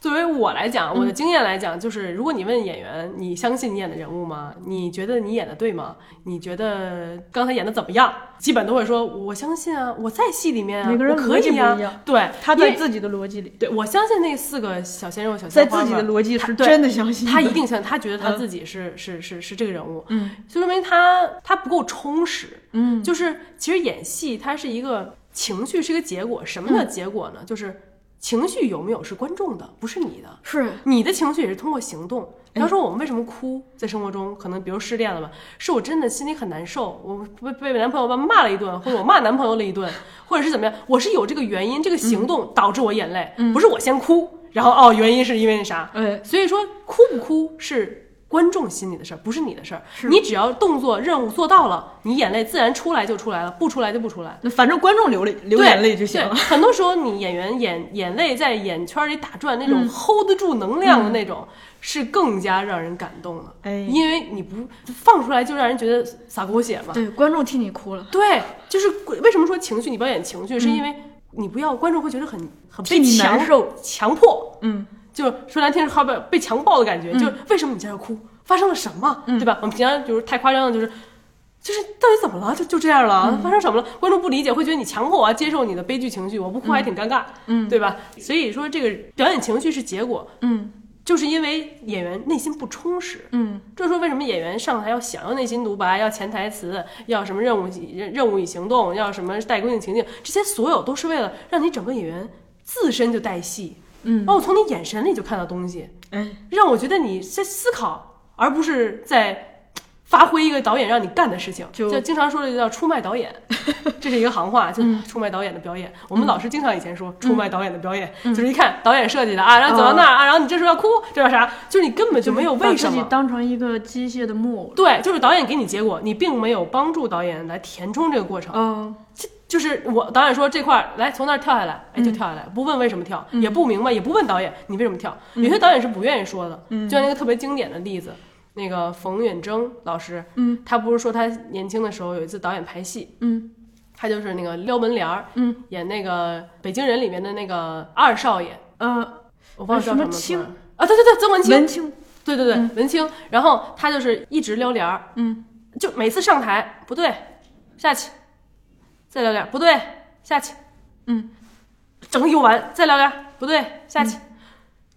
作为我来讲，我的经验来讲，就是如果你问演员，你相信你演的人物吗？你觉得你演的对吗？你觉得刚才演的怎么样？基本都会说我相信啊，我在戏里面啊，每个人我可以呀、不一样对，他在自己的逻辑里，对我相信那四个小鲜肉、小在鲜花在自己的逻辑是对真的相信。他一定相信，他觉得他嗯自己是、是是是这个人物，嗯，就说明他他不够充实，嗯，就是其实演戏它是一个情绪是一个结果，什么嗯叫结果呢？就是情绪有没有是观众的，不是你的，是。你的情绪也是通过行动。比方说，我们为什么哭？在生活中，可能比如失恋了吧，是我真的心里很难受，我被被男朋友把骂了一顿，或者我骂男朋友了一顿，或者是怎么样，我是有这个原因，这个行动导致我眼泪，不是我先哭，然后哦，原因是因为那啥，哎，所以说，哭不哭是观众心里的事儿，不是你的事儿。你只要动作任务做到了，你眼泪自然出来就出来了，不出来就不出来。那反正观众流泪流眼泪就行了。很多时候，你演员眼眼泪在眼圈里打转，那嗯种 hold 得住能量的那种，是更加让人感动的。哎因为你不放出来，就让人觉得洒狗血嘛。对，观众替你哭了，对，就是为什么说情绪，你不要演情绪，是因为你不要观众会觉得很很被强难受强迫。嗯，就说难听，好比被强暴的感觉，就是为什么你在这哭？发生了什么？嗯对吧？我们平常就是太夸张了，就是就是到底怎么了？就就这样了，嗯发生什么了？观众不理解，会觉得你强迫我要接受你的悲剧情绪，我不哭还挺尴尬，嗯对吧？所以说这个表演情绪是结果，嗯就是因为演员内心不充实。嗯这就是说为什么演员上台要想要内心独白，要潜台词，要什么任务任任务与行动，要什么带规定情境，这些所有都是为了让你整个演员自身就带戏，嗯，哦我从你眼神里就看到东西，哎，让我觉得你在思考，而不是在发挥一个导演让你干的事情。就就经常说的叫出卖导演，这是一个行话，就是出卖导演的表演。我们老师经常以前说出卖导演的表演，就是一看导演设计的啊，然后走到那儿啊，然后你这时候要哭，这叫啥？就是你根本就没有为什么。把自己当成一个机械的木偶。对，就是导演给你结果，你并没有帮助导演来填充这个过程。嗯就是我导演说这块儿来从那儿跳下来，哎就跳下来，不问为什么跳，也不明白，也不问导演你为什么跳。有些导演是不愿意说的，就像那个特别经典的例子，那个冯远征老师，嗯，他不是说他年轻的时候有一次导演排戏，嗯。他就是那个撩门帘儿，嗯，演那个《北京人》里面的那个二少爷，呃，我忘了叫什么清啊，对对对，曾文清，文清，对对对，文清，然后他就是一直撩帘儿，嗯。就每次上台不对，下去，再撩帘儿。不对，下去，嗯，整个游完再撩帘儿。不对，下去，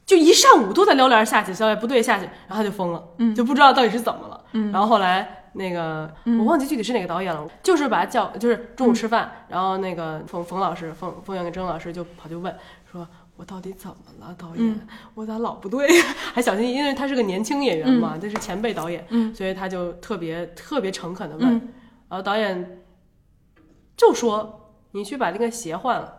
就一上午都在撩帘儿下去，撩帘儿不对下去，然后他就疯了，嗯。就不知道到底是怎么了，嗯。然后后来那个、我忘记具体是哪个导演了，就是把他叫，就是中午吃饭，然后那个冯冯老师，冯冯远征老师就跑去问说。我到底怎么了，导演？嗯。我咋老不对？呀？还小心，因为他是个年轻演员嘛，这是前辈导演，嗯。所以他就特别特别诚恳的问，嗯。然后导演就说：“你去把那个鞋换了，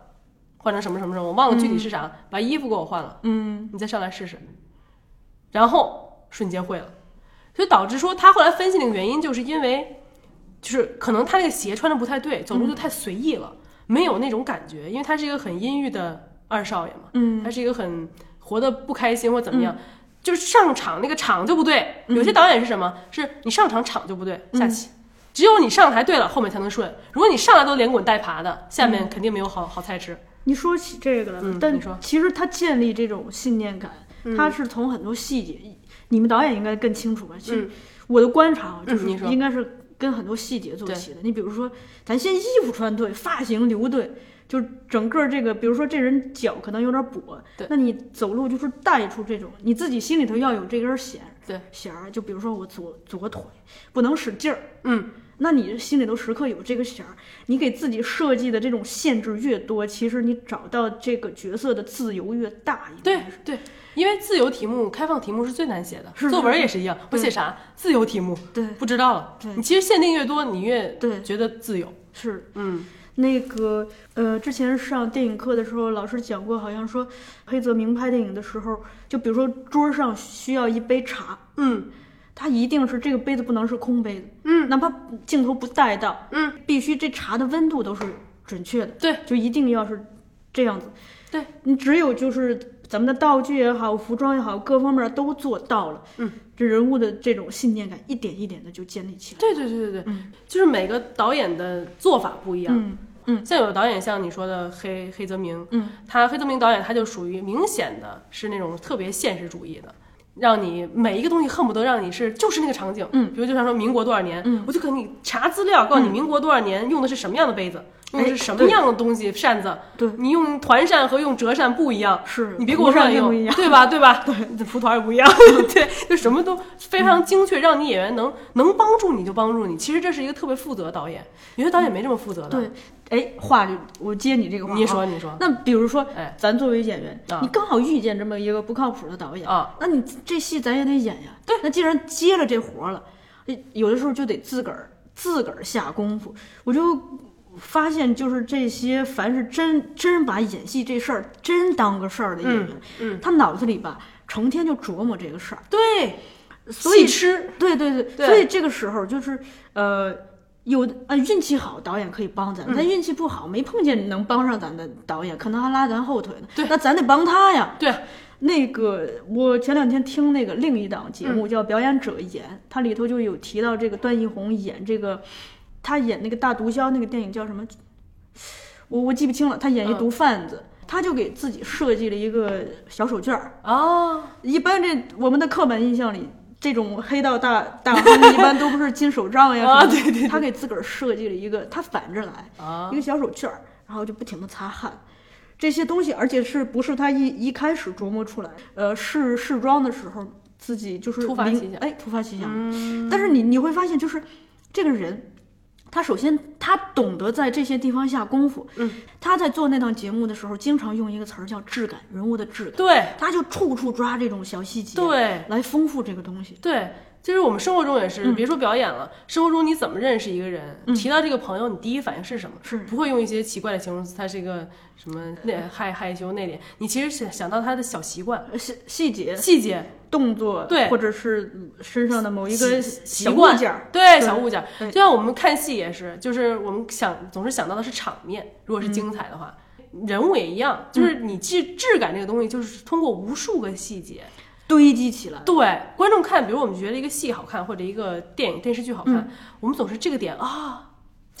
换成什么什么什么，我忘了具体是啥，把衣服给我换了，嗯你再上来试试。”然后瞬间会了，所以导致说他后来分析那个原因，就是因为就是可能他那个鞋穿的不太对，走路就太随意了，没有那种感觉，因为他是一个很阴郁的二少爷嘛，嗯他是一个很活得不开心或怎么样。就是上场那个场就不对，有些导演是什么？是你上场场就不对，下棋。只有你上台对了，后面才能顺。如果你上来都连滚带爬的，下面肯定没有好好菜吃。你说起这个了，嗯但你说其实他建立这种信念感，他是从很多细节，你们导演应该更清楚吧？其实嗯我的观察啊，就是嗯你说应该是跟很多细节做起的。你比如说，咱先衣服穿对，发型留对。就整个这个，比如说这人脚可能有点跛对，那你走路就是带出这种，你自己心里头要有这根弦，对弦儿。就比如说我左左腿不能使劲儿，嗯，那你心里头时刻有这个弦儿，你给自己设计的这种限制越多，其实你找到这个角色的自由越大，对。对，因为自由题目、开放题目是最难写的，是作文也是一样。我写啥？自由题目，对不知道了。对你其实限定越多，你越对觉得自由。是嗯那个呃，之前上电影课的时候，老师讲过，好像说黑泽明拍电影的时候，就比如说桌上需要一杯茶，嗯它一定是这个杯子不能是空杯子，嗯。哪怕镜头不带到，嗯，必须这茶的温度都是准确的，对，就一定要是这样子。对。你只有就是咱们的道具也好，服装也好，各方面都做到了，嗯，这人物的这种信念感一点一点的就建立起来。对对对对对，嗯。就是每个导演的做法不一样。嗯嗯，像有的导演像你说的黑黑泽明，嗯，他黑泽明导演他就属于明显的是那种特别现实主义的。让你每一个东西恨不得让你是就是那个场景，嗯。比如就像说民国多少年，嗯。我就给你查资料，告诉你民国多少年用的是什么样的杯子，用的是什么样的东西扇子，对你用团扇和用折扇不一样，是你别给我不乱用不一样，对吧？对吧？对，蒲团也不一样，对，就什么都非常精确，让你演员能能帮助你就帮助你。其实这是一个特别负责的导演，有些导演没这么负责的。对，哎，话就我接你这个话啊，你说你说那比如说，哎咱作为演员，啊你刚好遇见这么一个不靠谱的导演啊，那你这戏咱也得演呀。对，那既然接了这活儿了，哎有的时候就得自个儿自个儿下功夫。我就发现，就是这些凡是真真把演戏这事儿真当个事儿的演员，嗯他脑子里吧成天就琢磨这个事儿，对，所以对对对，对。所以这个时候就是呃，有的呃运气好，导演可以帮咱；嗯。咱运气不好，没碰见能帮上咱的导演，可能还拉咱后腿呢。对。那咱得帮他呀。对，那个我前两天听那个另一档节嗯。目叫《表演者演》，它里头就有提到这个段奕宏演这个，他演那个大毒枭那个电影叫什么？我我记不清了，他演一嗯毒贩子。他就给自己设计了一个小手绢儿，哦，一般这我们的刻板印象里，这种黑道大大亨一般都不是金手杖呀 啊什么的对对对他给自个儿设计了一个，他反着来，啊一个小手绢儿，然后就不停的擦汗。这些东西，而且是不是他一一开始琢磨出来？呃，试试妆的时候自己就是突发奇想哎，突发奇想。嗯但是你你会发现，就是这个人，他首先他懂得在这些地方下功夫。嗯，他在做那档节目的时候，经常用一个词儿叫质感，人物的质感。对他就处处抓这种小细节，对来丰富这个东西。对。就是我们生活中也是，嗯别说表演了，生活中你怎么认识一个人？提到这个朋友，你第一反应是什么？是不会用一些奇怪的形容词，他是一个什么内害害羞内敛。你其实想想到他的小习惯、呃细细节、细节、动作，对或者是嗯身上的某一个习习小物惯件，对小物件就像我们看戏也是，就是我们想总是想到的是场面，如果是精彩的话，人物也一样，就是你质质感这个东西，就是通过无数个细节，堆积起来。对观众看，比如我们觉得一个戏好看，或者一个电影电视剧好看，嗯我们总是这个点啊，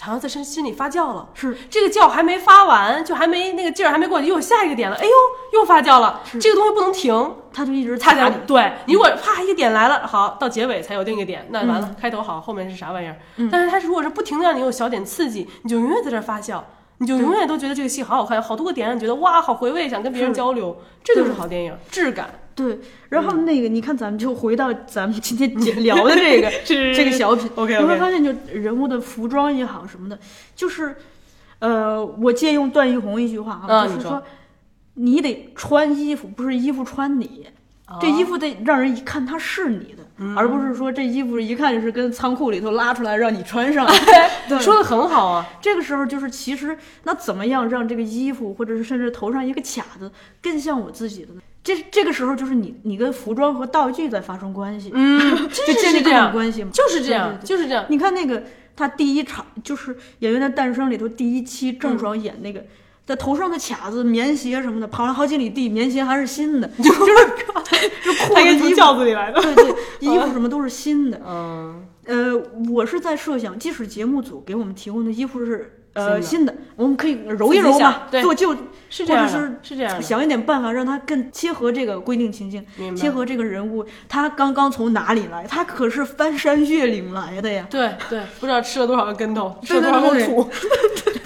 好像在身心里发酵了。是这个酵还没发完，就还没那个劲儿还没过去，又有下一个点了，哎呦，又发酵了。这个东西不能停，它就一直他擦你才对你如果啪一个点来了，好到结尾才有另一个点，那完了，嗯开头好，后面是啥玩意儿？但是它如果是不停的让你有小点刺激，你就永远在这儿发酵，你就永远都觉得这个戏好好看，好多个点让你觉得哇好回味，想跟别人交流，这就是好电影，质感。对，然后嗯。那个你看，咱们就回到咱们今天聊的这个 这个小品 OK，OK。你会发现，就人物的服装也好什么的，就是，呃，我借用段奕宏一句话啊就是说，你得穿衣服，不是衣服穿你。这衣服得让人一看它是你的，嗯。而不是说这衣服一看就是跟仓库里头拉出来让你穿上。对，说的很好啊，这个时候就是，其实那怎么样让这个衣服，或者是甚至头上一个卡子更像我自己的呢？这这个时候就是你你跟服装和道具在发生关系，嗯，就建立各这样种关系嘛。就是这样就是这样。你看那个他第一场就是《演员的诞生》里头第一期嗯郑爽演那个。在头上的卡子、棉鞋什么的，跑了好几里地，棉鞋还是新的，就是 就裤子、衣服，轿子里来的。对对，衣服什么都是新的。嗯，呃，我是在设想，即使节目组给我们提供的衣服是呃新新的，我们可以揉一揉嘛，对做旧，是这样或者是，是这样。想一点办法让它更切合这个规定情境，切合这个人物，他刚刚从哪里来？他可是翻山越岭来的呀。对对，不知道吃了多少个跟头，吃对了多少口对对土，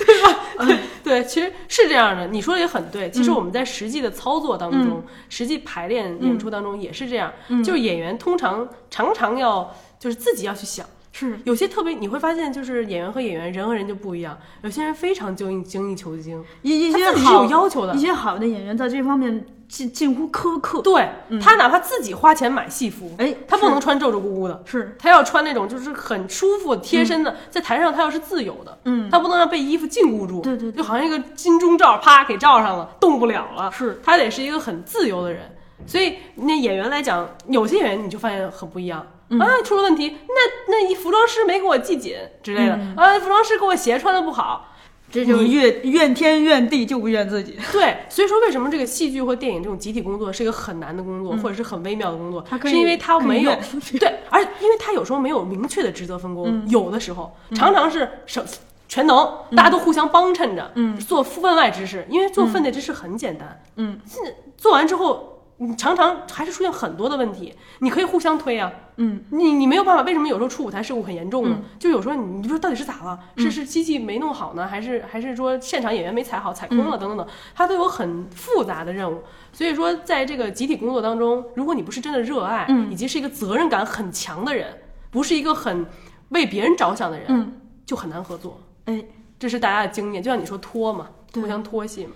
对吧？对，其实是这样的，你说的也很对。其实我们在实际的操作当中，实际排练演出当中也是这样，就是演员通常常常要就是自己要去想。是，有些特别，你会发现，就是演员和演员，人和人就不一样。有些人非常精益精益求精，一一些好有要求的一些好的演员在这方面近近乎苛刻。对、他哪怕自己花钱买戏服，哎他不能穿皱皱咕咕的，是，他要穿那种就是很舒服、贴身的，在台上他要是自由的，嗯，他不能让被衣服禁锢住，对对对就好像一个金钟罩，啪给罩上了，动不了了，是他得是一个很自由的人。所以那演员来讲，有些演员你就发现很不一样。嗯。啊，出了问题，那那一服装师没给我系紧之类的，嗯。啊，服装师给我鞋穿的不好，这就怨怨天怨地，就不怨自己。对，所以说为什么这个戏剧或电影这种集体工作是一个很难的工作，或者是很微妙的工作，是因为它没有对，而因为它有时候没有明确的职责分工，有的时候常常是什全能，大家都互相帮衬着，嗯，做分外之事，因为做分内之事很简单，嗯，现在做完之后。你常常还是出现很多的问题，你可以互相推啊，嗯，你你没有办法，为什么有时候出舞台事故很严重呢？就有时候你你说到底是咋了？是是机器没弄好呢，还是还是说现场演员没踩好，踩空了？等等等，它都有很复杂的任务。所以说，在这个集体工作当中，如果你不是真的热爱，以及是一个责任感很强的人，不是一个很为别人着想的人，嗯，就很难合作。哎。这是大家的经验，就像你说拖嘛，互相拖戏嘛。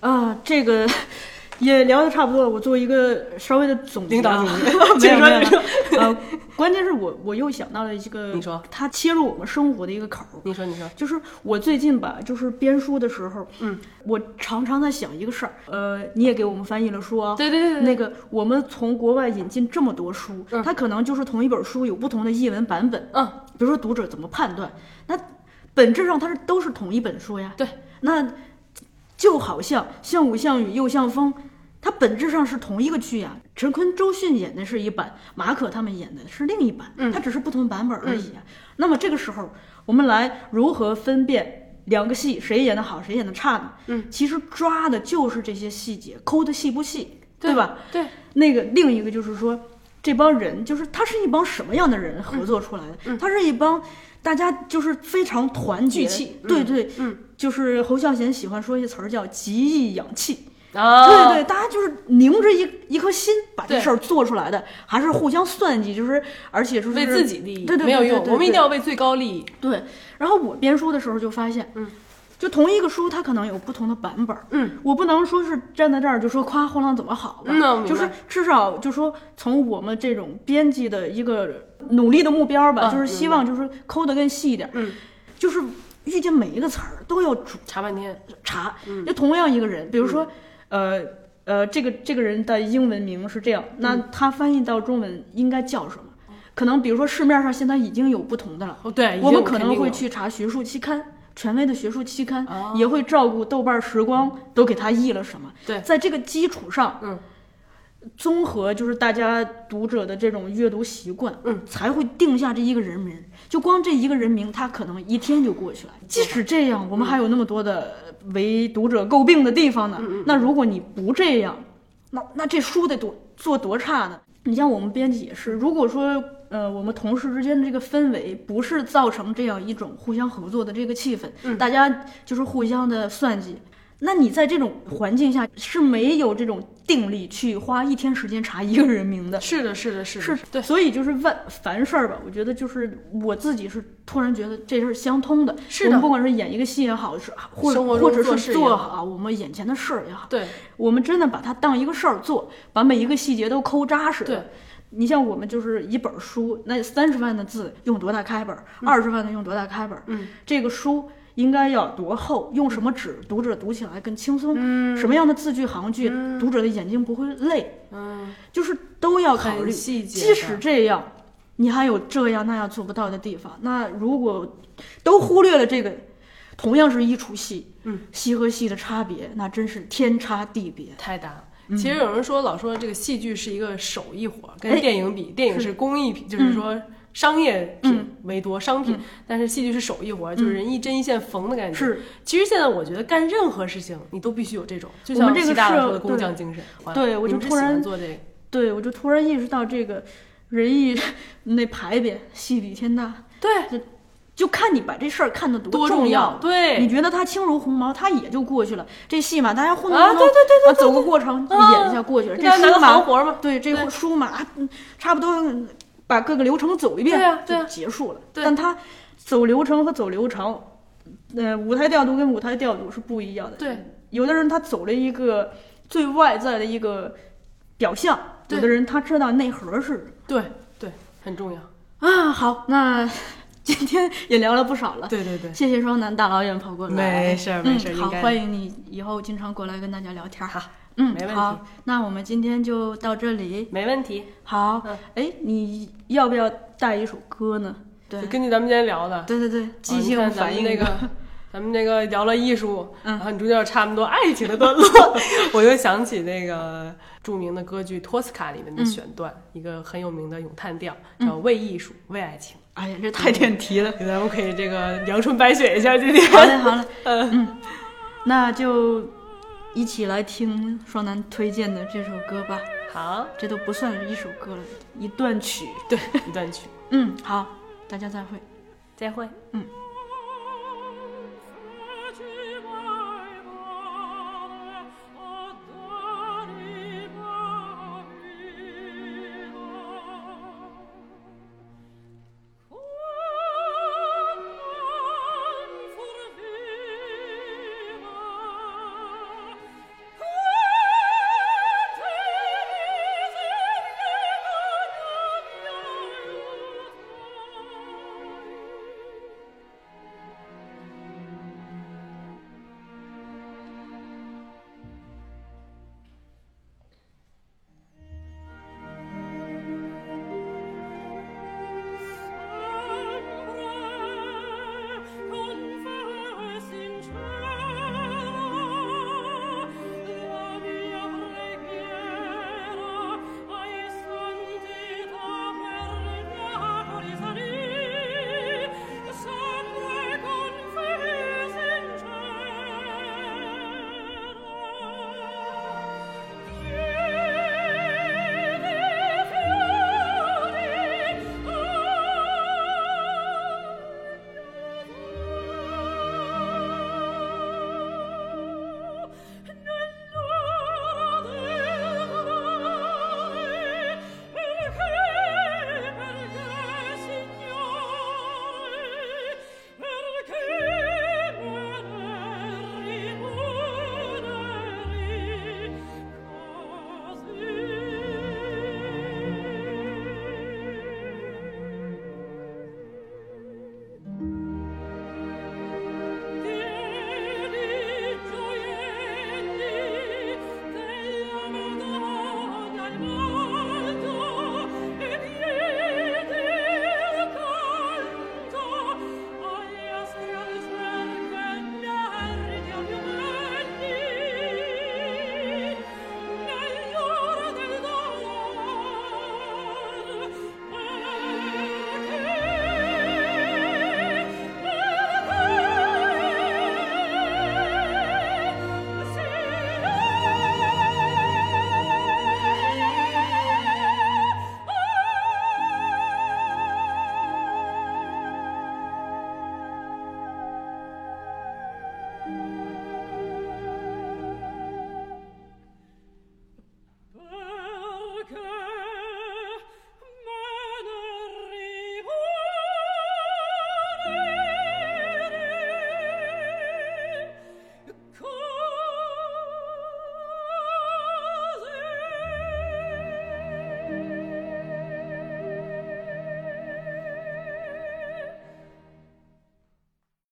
啊，这个也聊得差不多了，我做一个稍微的总结、啊。领导总结 没有 没有呃，关键是我我又想到了一个，你说。它切入我们生活的一个口儿。你说，你说，就是我最近吧，就是编书的时候，嗯，我常常在想一个事儿，呃，你也给我们翻译了书啊，对对对对。那个我们从国外引进这么多书，嗯。它可能就是同一本书有不同的译文版本，嗯，比如说读者怎么判断，那本质上它是都是同一本书呀，对，那就好像像武像雨又像风。它本质上是同一个剧呀，陈坤、周迅演的是一版，马可他们演的是另一版，嗯它只是不同版本而已啊。那么这个时候，我们来如何分辨两个戏谁演的好，谁演的差呢？嗯，其实抓的就是这些细节，抠的细不细，对吧？对，那个另一个就是说，这帮人就是他是一帮什么样的人合作出来的？他是一帮大家就是非常团结，聚气对对，嗯，就是侯孝贤喜欢说一词儿叫集义养气。啊，对对，大家就是拧着一一颗心把这事儿做出来的，还是互相算计，就是而且就是为自己利益对对对没有用，我们一定要为最高利益。对。然后我编书的时候就发现，嗯，就同一个书，它可能有不同的版本儿，嗯，我不能说是站在这儿就说夸后浪怎么好就是至少就说从我们这种编辑的一个努力的目标吧，嗯就是希望就是抠得更细一点，嗯，就是遇见每一个词儿都要主查半天，查，嗯。就同样一个人，比如说，呃呃，这个这个人的英文名是这样，那嗯他翻译到中文应该叫什么？可能比如说市面上现在已经有不同的了，哦，对，我们可能会去查学术期刊。权威的学术期刊、哦也会照顾豆瓣时光都给他译了什么，对在这个基础上，嗯，综合就是大家读者的这种阅读习惯，嗯，才会定下这一个人名。就光这一个人名，他可能一天就过去了。即使这样，我们还有那么多的为读者诟病的地方呢。那如果你不这样，那那这书得多做多差呢？你像我们编辑也是，如果说呃我们同事之间的这个氛围不是造成这样一种互相合作的这个气氛，大家就是互相的算计。那你在这种环境下是没有这种定力去花一天时间查一个人名的，是的，是的，是的，是对，所以就是万凡事儿吧，我觉得就是我自己是突然觉得这是相通的。是的。我们不管是演一个戏也好，是或者或者是做好。我们眼前的事儿也好，对，我们真的把它当一个事儿做，把每一个细节都抠扎实。对，你像我们就是一本书，那三十万的字用多大开本，二十、万的用多大开本，嗯，这个书。应该要多厚？用什么纸？读者读起来更轻松。嗯什么样的字句行句，读者的眼睛不会累？嗯，就是都要考虑。细节即使这样，你还有这样那样做不到的地方。那如果都忽略了这个，同样是一出戏，嗯，戏和戏的差别，那真是天差地别。太大了。其实有人说，老说这个戏剧是一个手艺活儿，跟哎电影比，电影是工艺品，就是说商业品为多，商品，但是戏剧是手艺活儿，就是人一针一线缝的感觉。是，其实现在我觉得干任何事情，你都必须有这种，就像习大大说的工匠精神。对我就突然做这个，对，我就突然意识到这个仁义 那牌匾，戏比天大，对，就看你把这事儿看得多重要，对，你觉得它轻如鸿毛，它也就过去了。这戏嘛，大家混弄啊对对对对啊走个过程，啊演一下过去了。这书嘛活嘛对，这对书嘛，差不多嗯把各个流程走一遍，就结束了。对但他走流程和走流程，呃，舞台调度跟舞台调度是不一样的。对，有的人他走了一个最外在的一个表象，有的人他知道内核是对对，很重要。啊。好，那今天也聊了不少了。对对对，谢谢双楠大老远跑过来，没事儿没事好，应该。欢迎你以后经常过来跟大家聊天儿。好，嗯，没问题。好，那我们今天就到这里。没问题。好嗯，哎、你要不要带一首歌呢？对。就，根据咱们今天聊的，对对对，即兴看咱们反应那个，咱们这个聊了艺术，嗯。然后你中间有差不多爱情的段落，我就想起那个著名的歌剧《托斯卡》里面的选段，一个很有名的咏叹调，叫“为艺术，为爱情哎呀，这太点题了。”。咱们可以这个阳春白雪一下今天。好嘞，好嘞，嗯，那就一起来听双楠推荐的这首歌吧。好，这都不算是一首歌了，一段曲。对，一段曲，嗯，好，大家再会。再会。嗯。